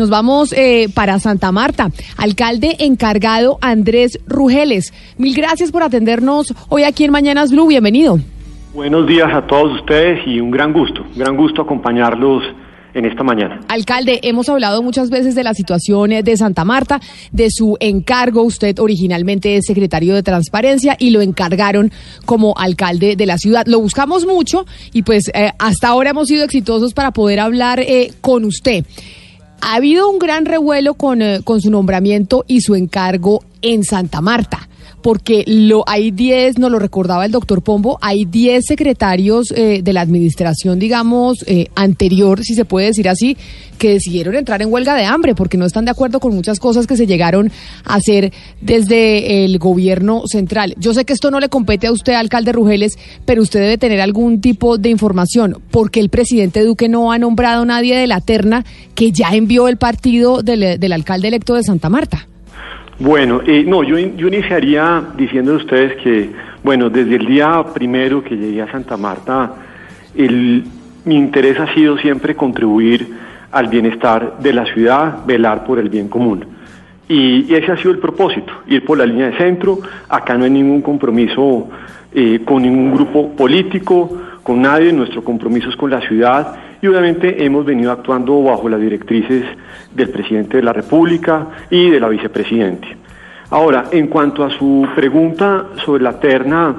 Nos vamos eh, para Santa Marta. Alcalde encargado Andrés Rugeles. Mil gracias por atendernos hoy aquí en Mañanas Blue. Bienvenido. Buenos días a todos ustedes y un gran gusto, un gran gusto acompañarlos en esta mañana. Alcalde, hemos hablado muchas veces de la situación de Santa Marta, de su encargo. Usted originalmente es secretario de Transparencia y lo encargaron como alcalde de la ciudad. Lo buscamos mucho y pues eh, hasta ahora hemos sido exitosos para poder hablar eh, con usted. Ha habido un gran revuelo con, eh, con su nombramiento y su encargo en Santa Marta porque lo, hay 10, nos lo recordaba el doctor Pombo, hay 10 secretarios eh, de la administración, digamos, eh, anterior, si se puede decir así, que decidieron entrar en huelga de hambre porque no están de acuerdo con muchas cosas que se llegaron a hacer desde el gobierno central. Yo sé que esto no le compete a usted, alcalde Rugeles, pero usted debe tener algún tipo de información, porque el presidente Duque no ha nombrado a nadie de la terna que ya envió el partido del, del alcalde electo de Santa Marta. Bueno, eh, no, yo, yo iniciaría diciendo a ustedes que, bueno, desde el día primero que llegué a Santa Marta, el, mi interés ha sido siempre contribuir al bienestar de la ciudad, velar por el bien común. Y, ese ha sido el propósito, ir por la línea de centro. Acá no hay ningún compromiso eh, con ningún grupo político, con nadie. Nuestro compromiso es con la ciudad y obviamente hemos venido actuando bajo las directrices del presidente de la República y de la vicepresidente. Ahora, en cuanto a su pregunta sobre la terna,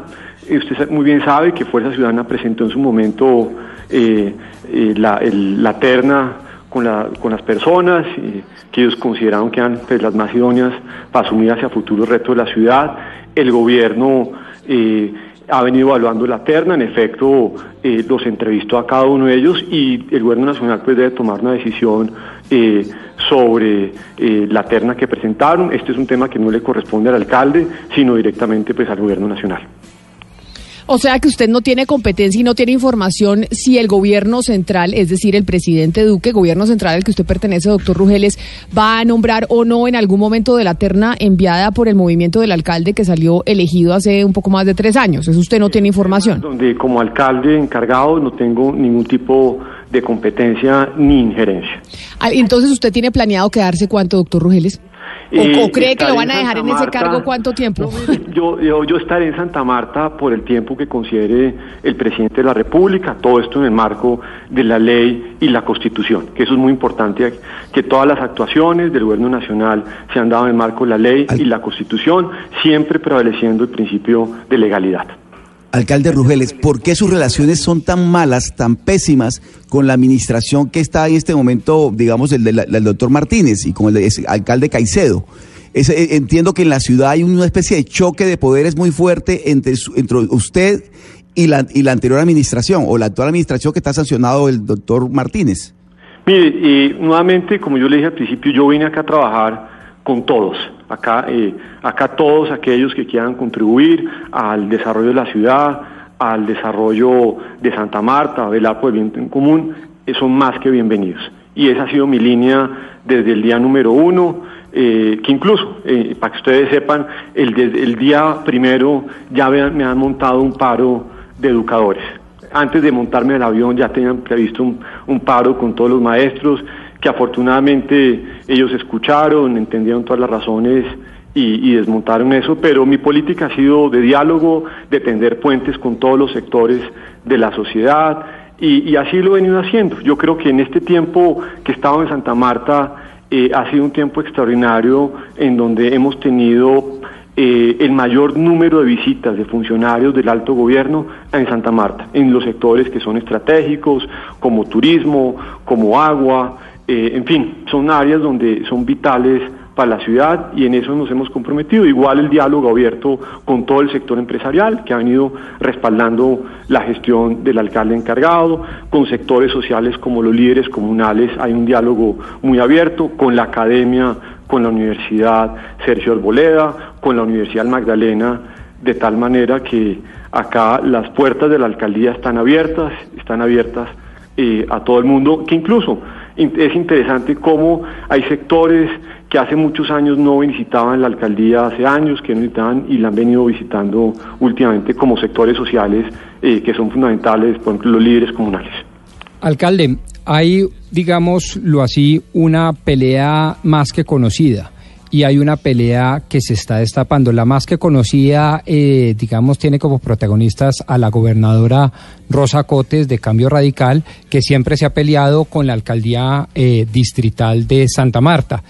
eh, usted muy bien sabe que Fuerza Ciudadana presentó en su momento eh, eh, la, terna con, las personas que ellos consideraron que eran pues, las más idóneas para asumir hacia futuros retos de la ciudad. El gobierno ha venido evaluando la terna, en efecto eh, los entrevistó a cada uno de ellos y el gobierno nacional pues debe tomar una decisión eh, sobre eh, la terna que presentaron. Este es un tema que no le corresponde al alcalde, sino directamente pues al gobierno nacional. O sea que usted no tiene competencia y no tiene información si el gobierno central, es decir, el presidente Duque, gobierno central al que usted pertenece, doctor Rugeles, va a nombrar o no en algún momento de la terna enviada por el movimiento del alcalde que salió elegido hace un poco más de tres años. Eso usted no tiene información. Donde como alcalde encargado no tengo ningún tipo de competencia ni injerencia. Ah, entonces, ¿usted tiene planeado quedarse cuánto, doctor Rugeles? ¿O, cree que lo van a dejar en, ese cargo cuánto tiempo? Yo, yo, estaré en Santa Marta por el tiempo que considere el presidente de la República, todo esto en el marco de la ley y la Constitución, que eso es muy importante, que todas las actuaciones del Gobierno Nacional se han dado en el marco de la ley y la Constitución, siempre prevaleciendo el principio de legalidad. Alcalde Rugeles, ¿por qué sus relaciones son tan malas, tan pésimas con la administración que está en este momento, digamos, el del doctor Martínez y con el alcalde Caicedo? Eh, entiendo que en la ciudad hay una especie de choque de poderes muy fuerte entre, entre usted y la, y la anterior administración, o la actual administración que está sancionado el doctor Martínez. Mire, y nuevamente, como yo le dije al principio, yo vine acá a trabajar con todos. Acá, eh, acá todos aquellos que quieran contribuir al desarrollo de la ciudad, al desarrollo de Santa Marta, velar por el bien en común, eh, son más que bienvenidos. Y esa ha sido mi línea desde el día número uno, eh, que incluso, para que ustedes sepan, el, el día primero ya me han montado un paro de educadores. Antes de montarme el avión ya tenían previsto un paro con todos los maestros, que afortunadamente ellos escucharon, entendieron todas las razones y, desmontaron eso, pero mi política ha sido de diálogo, de tender puentes con todos los sectores de la sociedad y, así lo he venido haciendo. Yo creo que en este tiempo que he estado en Santa Marta eh, ha sido un tiempo extraordinario en donde hemos tenido eh, el mayor número de visitas de funcionarios del alto gobierno en Santa Marta, en los sectores que son estratégicos, como turismo, como agua, eh, en fin, son áreas donde son vitales para la ciudad y en eso nos hemos comprometido. Igual el diálogo abierto con todo el sector empresarial que ha venido respaldando la gestión del alcalde encargado, con sectores sociales como los líderes comunales hay un diálogo muy abierto, con la academia, con la Universidad Sergio Arboleda, con la Universidad Magdalena, de tal manera que acá las puertas de la alcaldía están abiertas, están abiertas eh, a todo el mundo, que incluso es interesante cómo hay sectores que hace muchos años no visitaban la alcaldía, hace años que no visitaban y la han venido visitando últimamente como sectores sociales eh, que son fundamentales, por ejemplo, los líderes comunales. Alcalde, hay, digámoslo así, una pelea más que conocida y hay una pelea que se está destapando. La más que conocida, eh, digamos, tiene como protagonistas a la gobernadora Rosa Cotes de Cambio Radical, que siempre se ha peleado con la alcaldía eh, distrital de Santa Marta.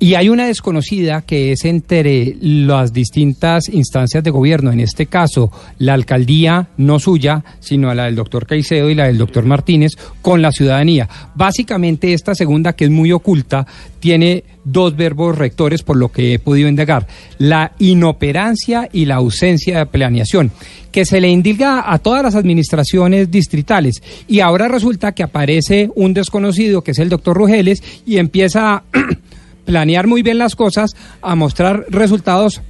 Y hay una desconocida que es entre las distintas instancias de gobierno, en este caso la alcaldía, no suya, sino la del doctor Caicedo y la del doctor Martínez, con la ciudadanía. Básicamente esta segunda, que es muy oculta, tiene dos verbos rectores por lo que he podido indagar, la inoperancia y la ausencia de planeación, que se le indica a todas las administraciones distritales. Y ahora resulta que aparece un desconocido, que es el doctor Rugeles, y empieza a planear muy bien las cosas, a mostrar resultados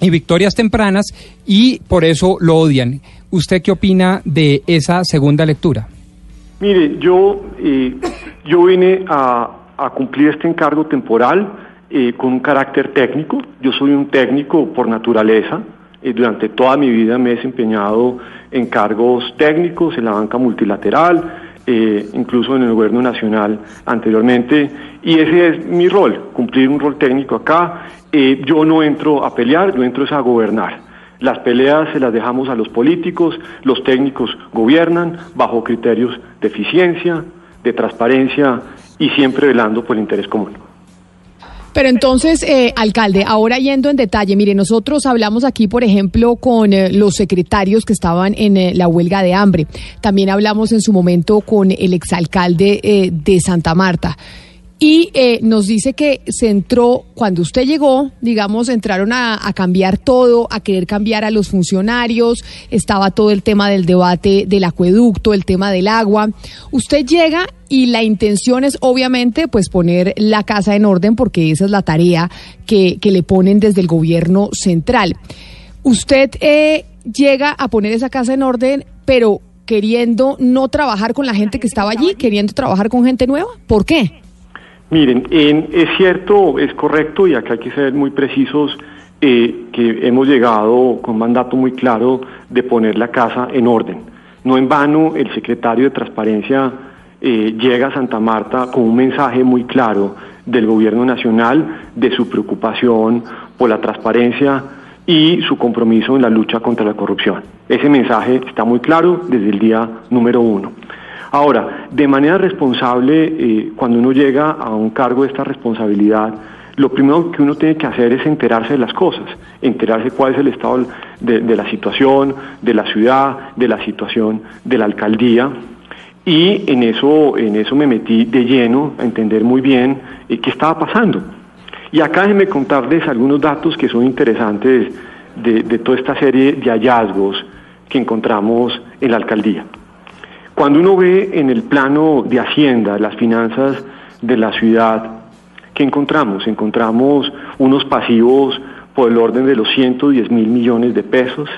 y victorias tempranas y por eso lo odian. ¿Usted qué opina de esa segunda lectura? Mire, yo, eh, yo vine a, cumplir este encargo temporal eh, con un carácter técnico. Yo soy un técnico por naturaleza. Eh, durante toda mi vida me he desempeñado en cargos técnicos en la banca multilateral, eh, incluso en el gobierno nacional anteriormente, y ese es mi rol, cumplir un rol técnico acá. Eh, yo no entro a pelear, yo entro a gobernar. Las peleas se las dejamos a los políticos, los técnicos gobiernan bajo criterios de eficiencia, de transparencia y siempre velando por el interés común. Pero entonces, eh, alcalde, ahora yendo en detalle, mire, nosotros hablamos aquí, por ejemplo, con eh, los secretarios que estaban en eh, la huelga de hambre. También hablamos en su momento con el exalcalde de Santa Marta. Y eh, nos dice que se entró, cuando usted llegó, digamos, entraron a, cambiar todo, a querer cambiar a los funcionarios, estaba todo el tema del debate del acueducto, el tema del agua. Usted llega y la intención es obviamente pues poner la casa en orden porque esa es la tarea que, que le ponen desde el gobierno central. Usted eh, llega a poner esa casa en orden, pero queriendo no trabajar con la gente que estaba allí, queriendo trabajar con gente nueva. ¿Por qué? Miren, es cierto, es correcto y acá hay que ser muy precisos eh, que hemos llegado con un mandato muy claro de poner la casa en orden. No en vano el secretario de Transparencia eh, llega a Santa Marta con un mensaje muy claro del Gobierno Nacional de su preocupación por la transparencia y su compromiso en la lucha contra la corrupción. Ese mensaje está muy claro desde el día número uno. Ahora, de manera responsable, eh, cuando uno llega a un cargo de esta responsabilidad, lo primero que uno tiene que hacer es enterarse de las cosas, enterarse cuál es el estado de, la situación, de la ciudad, de la situación de la alcaldía. Y en eso, en eso me metí de lleno a entender muy bien eh, qué estaba pasando. Y acá déjenme contarles algunos datos que son interesantes de toda esta serie de hallazgos que encontramos en la alcaldía. Cuando uno ve en el plano de Hacienda las finanzas de la ciudad, ¿qué encontramos? Encontramos unos pasivos por el orden de los 110 mil millones de pesos.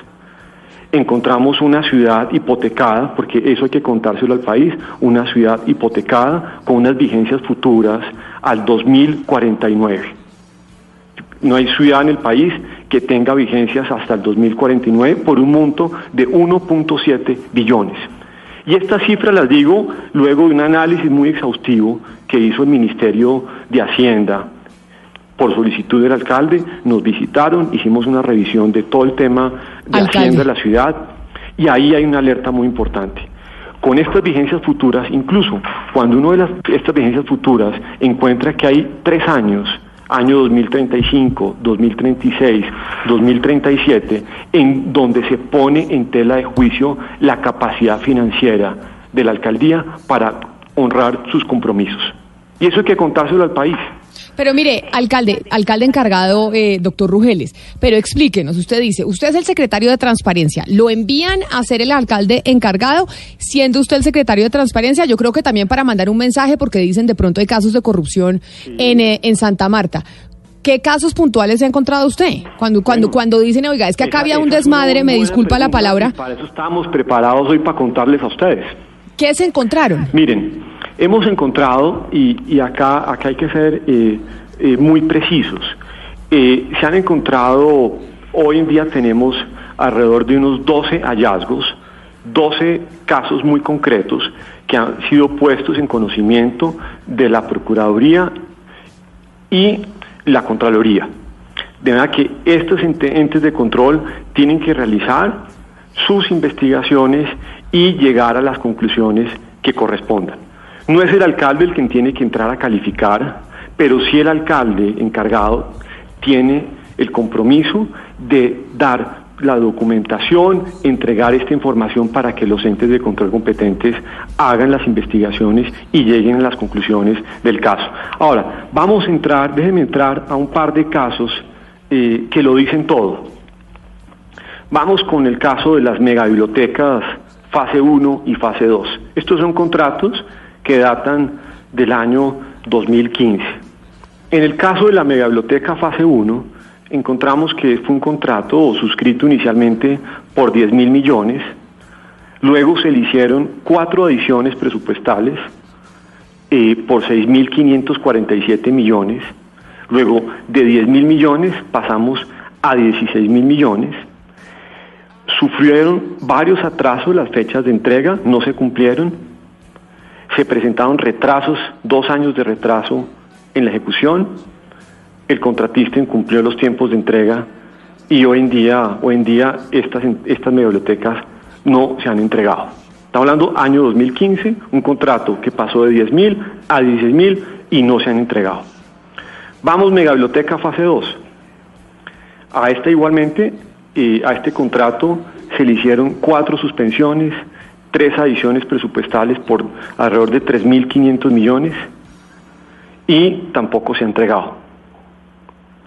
Encontramos una ciudad hipotecada, porque eso hay que contárselo al país, una ciudad hipotecada con unas vigencias futuras al 2049. No hay ciudad en el país que tenga vigencias hasta el 2049 por un monto de 1.7 billones. Y estas cifras las digo luego de un análisis muy exhaustivo que hizo el Ministerio de Hacienda por solicitud del alcalde, nos visitaron, hicimos una revisión de todo el tema de Hacienda de la ciudad y ahí hay una alerta muy importante. Con estas vigencias futuras, incluso cuando uno de las, estas vigencias futuras encuentra que hay tres años año 2035, 2036, 2037, en donde se pone en tela de juicio la capacidad financiera de la alcaldía para honrar sus compromisos. Y eso hay que contárselo al país. Pero mire, alcalde, alcalde encargado, eh, doctor Rugeles, pero explíquenos, usted dice, usted es el secretario de Transparencia, lo envían a ser el alcalde encargado, siendo usted el secretario de Transparencia, yo creo que también para mandar un mensaje, porque dicen de pronto hay casos de corrupción en, eh, en Santa Marta. ¿Qué casos puntuales ha encontrado usted? Cuando, cuando, cuando dicen, oiga, es que acá había un desmadre, me disculpa la palabra. Para eso estamos preparados hoy para contarles a ustedes. ¿Qué se encontraron? Miren, hemos encontrado, y, acá, acá hay que ser eh, eh, muy precisos, eh, se han encontrado, hoy en día tenemos alrededor de unos 12 hallazgos, 12 casos muy concretos que han sido puestos en conocimiento de la Procuraduría y la Contraloría. De manera que estos entes de control tienen que realizar sus investigaciones y llegar a las conclusiones que correspondan. No es el alcalde el quien tiene que entrar a calificar, pero sí el alcalde encargado tiene el compromiso de dar la documentación, entregar esta información para que los entes de control competentes hagan las investigaciones y lleguen a las conclusiones del caso. Ahora, vamos a entrar, déjenme entrar a un par de casos eh, que lo dicen todo. Vamos con el caso de las megabibliotecas fase 1 y fase 2. Estos son contratos que datan del año 2015. En el caso de la megabiblioteca fase 1, encontramos que fue un contrato suscrito inicialmente por 10 mil millones, luego se le hicieron cuatro adiciones presupuestales eh, por 6.547 millones, luego de 10 mil millones pasamos a 16 mil millones, sufrieron varios atrasos las fechas de entrega, no se cumplieron, se presentaron retrasos, dos años de retraso en la ejecución, el contratista incumplió los tiempos de entrega y hoy en día, hoy en día estas, estas bibliotecas no se han entregado. Estamos hablando año 2015, un contrato que pasó de 10 mil a 16 mil y no se han entregado. Vamos, Megabiblioteca fase 2. A esta igualmente, eh, a este contrato se le hicieron cuatro suspensiones, tres adiciones presupuestales por alrededor de 3.500 millones y tampoco se ha entregado.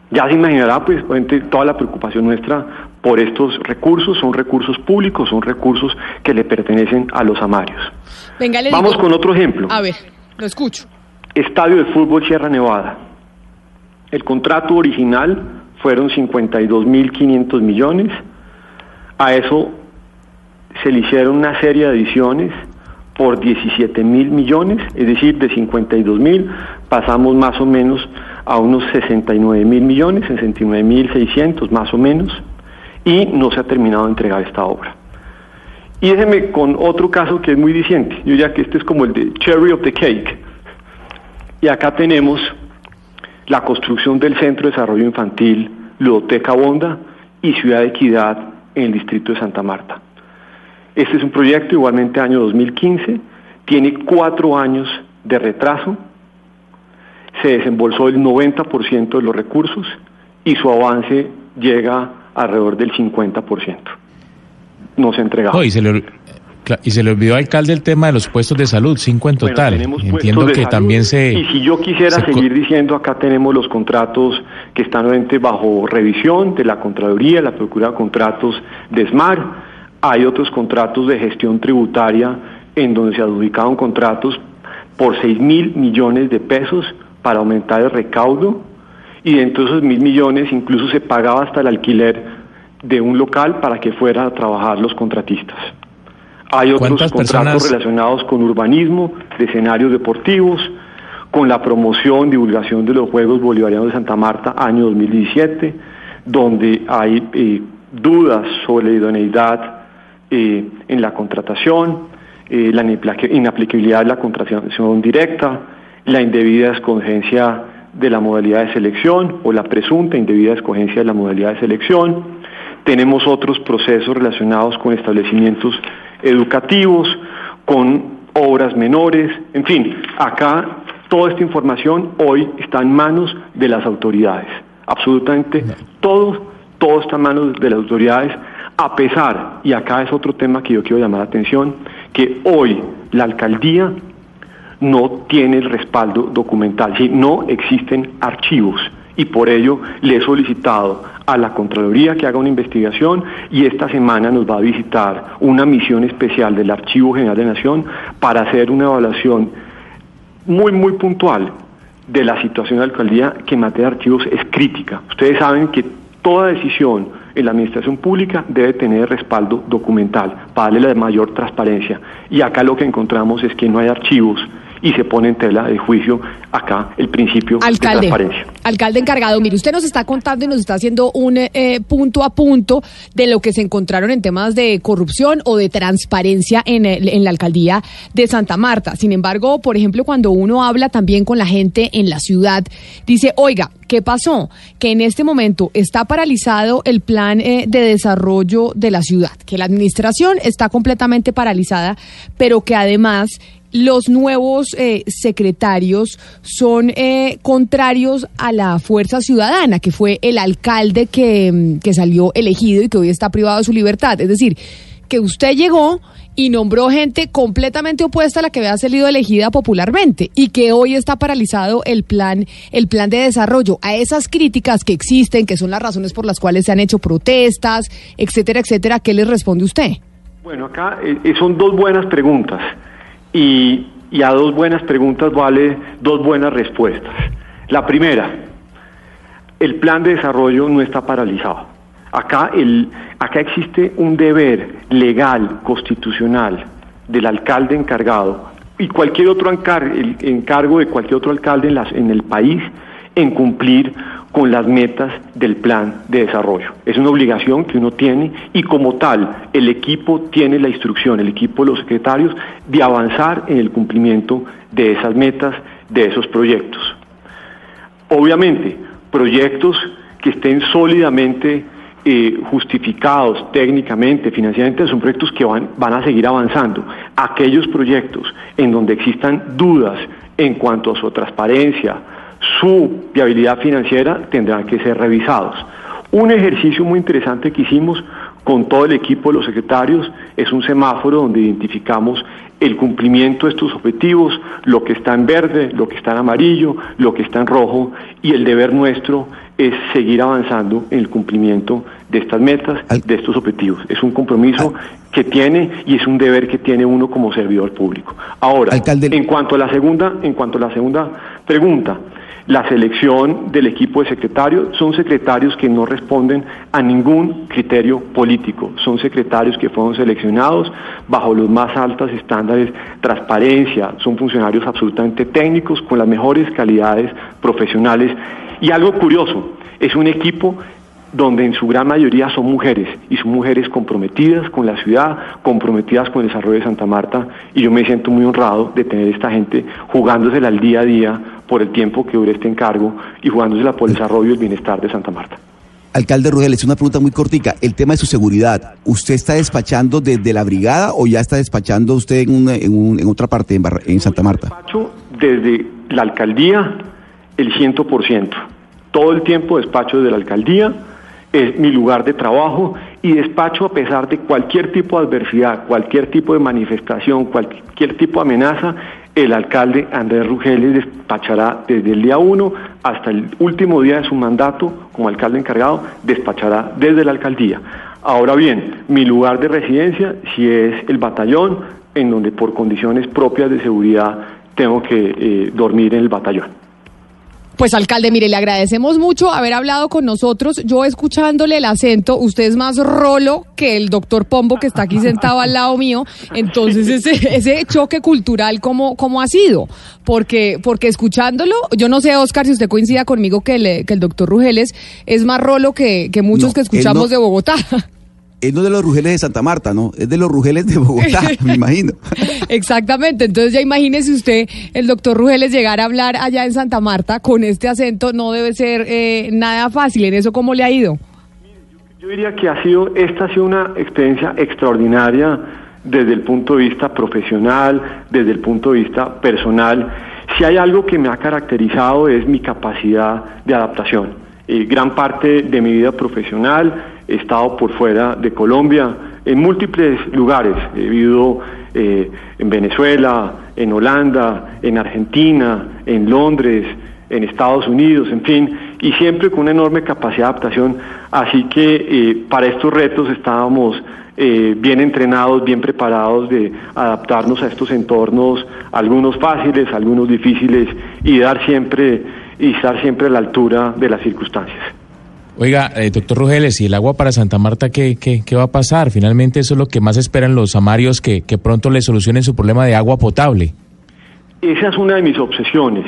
Ya se imaginará, pues, toda la preocupación nuestra por estos recursos, son recursos públicos, son recursos que le pertenecen a los amarios. Vamos con otro ejemplo. A ver, lo escucho. Estadio de Fútbol Sierra Nevada. El contrato original fueron 52.500 millones. A eso se le hicieron una serie de adiciones por 17 mil millones, es decir, de 52 mil pasamos más o menos a unos 69 mil millones, 69 mil 600 más o menos, y no se ha terminado de entregar esta obra. Y déjeme con otro caso que es muy diciente, yo ya que este es como el de Cherry of the Cake, y acá tenemos la construcción del Centro de Desarrollo Infantil Ludoteca Bonda y Ciudad de Equidad en el distrito de Santa Marta. Este es un proyecto igualmente año 2015, tiene cuatro años de retraso, se desembolsó el 90% de los recursos y su avance llega alrededor del 50%. No se ha entregado. y, se le, y se le olvidó al alcalde el tema de los puestos de salud, cinco en total. Entiendo que también se... Y si yo quisiera seguir diciendo, acá tenemos los contratos que están bajo revisión de la Contraloría, la Procuraduría de Contratos de SMAR, hay otros contratos de gestión tributaria en donde se adjudicaron contratos por 6 mil millones de pesos para aumentar el recaudo y dentro de esos mil millones incluso se pagaba hasta el alquiler de un local para que fueran a trabajar los contratistas. Hay otros contratos relacionados con urbanismo, de escenarios deportivos, con la promoción, divulgación de los Juegos Bolivarianos de Santa Marta, año 2017, donde hay eh, dudas sobre la idoneidad eh, en la contratación, eh, la inaplicabilidad de la contratación directa, la indebida escogencia de la modalidad de selección o la presunta indebida escogencia de la modalidad de selección. Tenemos otros procesos relacionados con establecimientos educativos, con obras menores, en fin, acá toda esta información hoy está en manos de las autoridades. Absolutamente todo, todo está en manos de las autoridades a pesar, y acá es otro tema que yo quiero llamar la atención, que hoy la alcaldía no tiene el respaldo documental, ¿sí? no existen archivos y por ello le he solicitado a la Contraloría que haga una investigación y esta semana nos va a visitar una misión especial del Archivo General de Nación para hacer una evaluación muy, muy puntual de la situación de la alcaldía que en materia de archivos es crítica. Ustedes saben que toda decisión la administración pública debe tener respaldo documental para darle la mayor transparencia. Y acá lo que encontramos es que no hay archivos y se pone en tela de juicio acá el principio de transparencia. Alcalde encargado, mire, usted nos está contando y nos está haciendo un eh, punto a punto de lo que se encontraron en temas de corrupción o de transparencia en, en la alcaldía de Santa Marta. Sin embargo, por ejemplo, cuando uno habla también con la gente en la ciudad, dice, oiga, ¿qué pasó? Que en este momento está paralizado el plan eh, de desarrollo de la ciudad, que la administración está completamente paralizada, pero que además los nuevos eh, secretarios son eh, contrarios a la fuerza ciudadana, que fue el alcalde que, mm, que salió elegido y que hoy está privado de su libertad. Es decir, que usted llegó y nombró gente completamente opuesta a la que había salido elegida popularmente y que hoy está paralizado el plan, el plan de desarrollo. A esas críticas que existen, que son las razones por las cuales se han hecho protestas, etcétera, etcétera, ¿qué le responde usted? Bueno, acá eh, son dos buenas preguntas y, y a dos buenas preguntas vale dos buenas respuestas. La primera, el plan de desarrollo no está paralizado. Acá, el, acá existe un deber legal, constitucional, del alcalde encargado y cualquier otro encargo de cualquier otro alcalde en, las, en el país en cumplir con las metas del plan de desarrollo. Es una obligación que uno tiene y como tal el equipo tiene la instrucción, el equipo de los secretarios, de avanzar en el cumplimiento de esas metas, de esos proyectos. Obviamente, proyectos que estén sólidamente eh, justificados técnicamente, financieramente, son proyectos que van, van a seguir avanzando. Aquellos proyectos en donde existan dudas en cuanto a su transparencia, su viabilidad financiera tendrán que ser revisados. Un ejercicio muy interesante que hicimos con todo el equipo de los secretarios es un semáforo donde identificamos el cumplimiento de estos objetivos, lo que está en verde, lo que está en amarillo, lo que está en rojo y el deber nuestro es seguir avanzando en el cumplimiento de estas metas, de estos objetivos. Es un compromiso que tiene y es un deber que tiene uno como servidor público. Ahora, en cuanto a la segunda, en cuanto a la segunda pregunta, la selección del equipo de secretarios son secretarios que no responden a ningún criterio político, son secretarios que fueron seleccionados bajo los más altos estándares, transparencia, son funcionarios absolutamente técnicos con las mejores calidades profesionales. Y algo curioso, es un equipo donde en su gran mayoría son mujeres y son mujeres comprometidas con la ciudad, comprometidas con el desarrollo de Santa Marta y yo me siento muy honrado de tener esta gente jugándosela al día a día por el tiempo que dure este encargo y jugándosela por el desarrollo y el bienestar de Santa Marta. Alcalde Rugeles, una pregunta muy cortica. El tema de su seguridad, ¿usted está despachando desde la brigada o ya está despachando usted en, en, otra parte, en, en Santa Marta? Despacho desde la alcaldía el 100%. Todo el tiempo despacho desde la alcaldía es mi lugar de trabajo y despacho a pesar de cualquier tipo de adversidad, cualquier tipo de manifestación, cualquier tipo de amenaza, el alcalde Andrés Rugeles despachará desde el día 1 hasta el último día de su mandato como alcalde encargado, despachará desde la alcaldía. Ahora bien, mi lugar de residencia si es el batallón, en donde por condiciones propias de seguridad tengo que eh, dormir en el batallón. Pues alcalde, mire, le agradecemos mucho haber hablado con nosotros. Yo escuchándole el acento, usted es más rolo que el doctor Pombo que está aquí sentado al lado mío. Entonces, ese, ese choque cultural, ¿cómo, ¿cómo ha sido? Porque, porque escuchándolo, yo no sé, Oscar, si usted coincida conmigo que, el doctor Rugeles es más rolo que, que muchos que escuchamos de Bogotá es no de los Rugeles de Santa Marta, ¿no? Es de los Rugeles de Bogotá, me imagino. Exactamente, entonces ya imagínese usted, el doctor Rugeles llegar a hablar allá en Santa Marta con este acento no debe ser eh, nada fácil. ¿En eso cómo le ha ido? Yo diría que ha sido, esta ha sido una experiencia extraordinaria desde el punto de vista profesional, desde el punto de vista personal. Si hay algo que me ha caracterizado es mi capacidad de adaptación. Eh, gran parte de mi vida profesional he estado por fuera de Colombia, en múltiples lugares. He vivido eh, en Venezuela, en Holanda, en Argentina, en Londres, en Estados Unidos, en fin, y siempre con una enorme capacidad de adaptación. Así que eh, para estos retos estábamos eh, bien entrenados, bien preparados de adaptarnos a estos entornos, algunos fáciles, algunos difíciles, y dar siempre y estar siempre a la altura de las circunstancias. Oiga, eh, doctor Rugeles, ¿y el agua para Santa Marta qué, qué, qué, va a pasar? Finalmente eso es lo que más esperan los amarios, que, que pronto le solucionen su problema de agua potable. Esa es una de mis obsesiones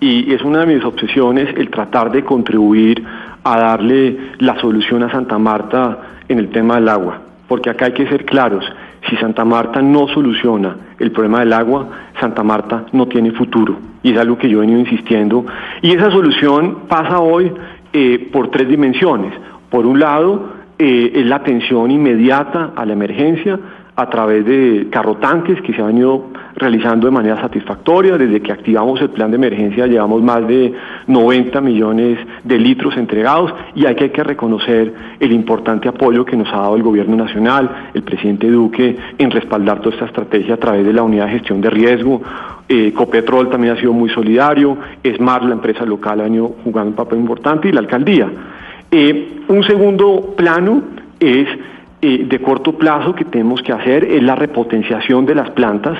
y es una de mis obsesiones el tratar de contribuir a darle la solución a Santa Marta en el tema del agua, porque acá hay que ser claros, si Santa Marta no soluciona el problema del agua, Santa Marta no tiene futuro y es algo que yo he venido insistiendo y esa solución pasa hoy eh, por tres dimensiones. Por un lado, eh, es la atención inmediata a la emergencia, a través de carrotanques que se han ido realizando de manera satisfactoria. Desde que activamos el plan de emergencia llevamos más de 90 millones de litros entregados y hay que, reconocer el importante apoyo que nos ha dado el gobierno nacional, el presidente Duque, en respaldar toda esta estrategia a través de la unidad de gestión de riesgo. Eh, Copetrol también ha sido muy solidario, ESMAR, la empresa local, ha venido jugando un papel importante y la alcaldía. Eh, un segundo plano es eh, de corto plazo que tenemos que hacer es la repotenciación de las plantas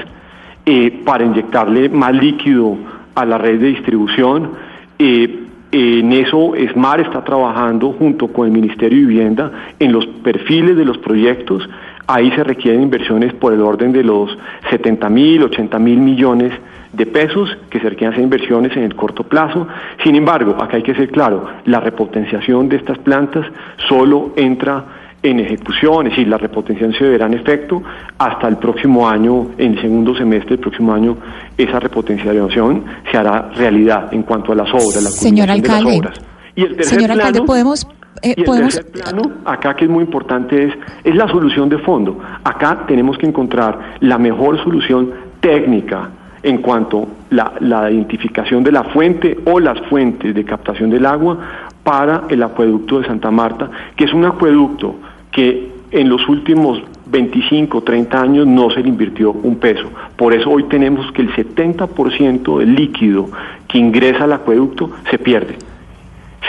eh, para inyectarle más líquido a la red de distribución. Eh, en eso SMAR está trabajando junto con el Ministerio de Vivienda en los perfiles de los proyectos. Ahí se requieren inversiones por el orden de los 70 mil, 80 mil millones de pesos que se requieren inversiones en el corto plazo. Sin embargo, acá hay que ser claro, la repotenciación de estas plantas solo entra en ejecución, es decir, la repotenciación se verá en efecto hasta el próximo año, en el segundo semestre del próximo año, esa repotenciación se hará realidad en cuanto a las obras, la Señor alcalde, de las obras. Y el tercer señor alcalde, podemos eh, y el tercer plano, acá que es muy importante, es, es la solución de fondo. Acá tenemos que encontrar la mejor solución técnica en cuanto a la, la identificación de la fuente o las fuentes de captación del agua para el acueducto de Santa Marta, que es un acueducto que en los últimos 25, 30 años no se le invirtió un peso. Por eso hoy tenemos que el 70% del líquido que ingresa al acueducto se pierde.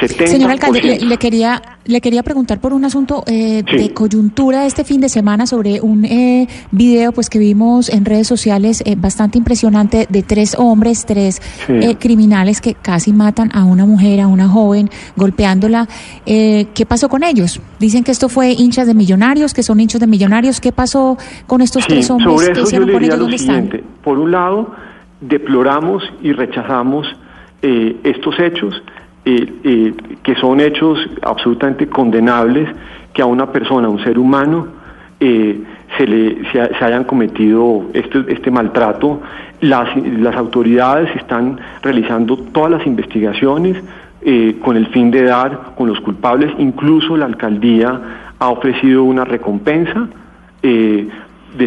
Señor alcalde, le, quería le quería preguntar por un asunto eh, de coyuntura este fin de semana sobre un eh, video pues que vimos en redes sociales eh, bastante impresionante de tres hombres, tres eh, criminales que casi matan a una mujer, a una joven, golpeándola. ¿Qué pasó con ellos? Dicen que esto fue hinchas de millonarios, que son hinchas de millonarios. ¿Qué pasó con estos tres hombres? Sobre eso yo le diría lo siguiente. Por un lado, deploramos y rechazamos estos hechos eh, eh, que son hechos absolutamente condenables que a una persona, a un ser humano, eh, se, le, se, hayan cometido este, este maltrato. Las, las, autoridades están realizando todas las investigaciones con el fin de dar con los culpables. Incluso la alcaldía ha ofrecido una recompensa de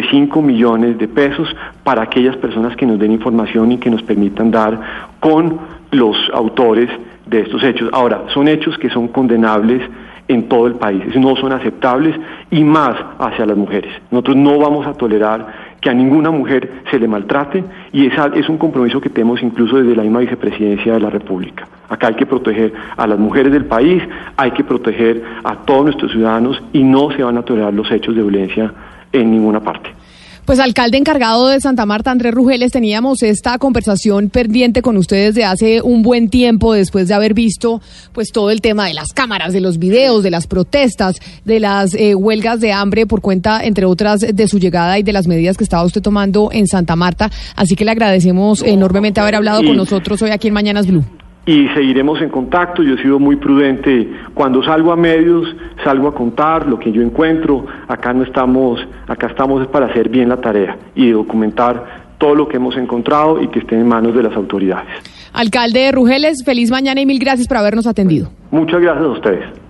5 millones de pesos para aquellas personas que nos den información y que nos permitan dar con los autores de estos hechos. Ahora, son hechos que son condenables en todo el país, no son aceptables y más hacia las mujeres. Nosotros no vamos a tolerar que a ninguna mujer se le maltrate y es un compromiso que tenemos incluso desde la misma vicepresidencia de la República. Acá hay que proteger a las mujeres del país, hay que proteger a todos nuestros ciudadanos y no se van a tolerar los hechos de violencia en ninguna parte. Pues alcalde encargado de Santa Marta, Andrés Rugeles, teníamos esta conversación pendiente con ustedes de hace un buen tiempo después de haber visto pues todo el tema de las cámaras, de los videos, de las protestas, de las eh, huelgas de hambre por cuenta, entre otras, de su llegada y de las medidas que estaba usted tomando en Santa Marta. Así que le agradecemos enormemente haber hablado con nosotros hoy aquí en Mañanas Blue y seguiremos en contacto. Yo he sido muy prudente. Cuando salgo a medios, salgo a contar lo que yo encuentro. Acá no estamos, acá estamos para hacer bien la tarea y documentar todo lo que hemos encontrado y que esté en manos de las autoridades. Alcalde de Rugeles, feliz mañana y mil gracias por habernos atendido. Muchas gracias a ustedes.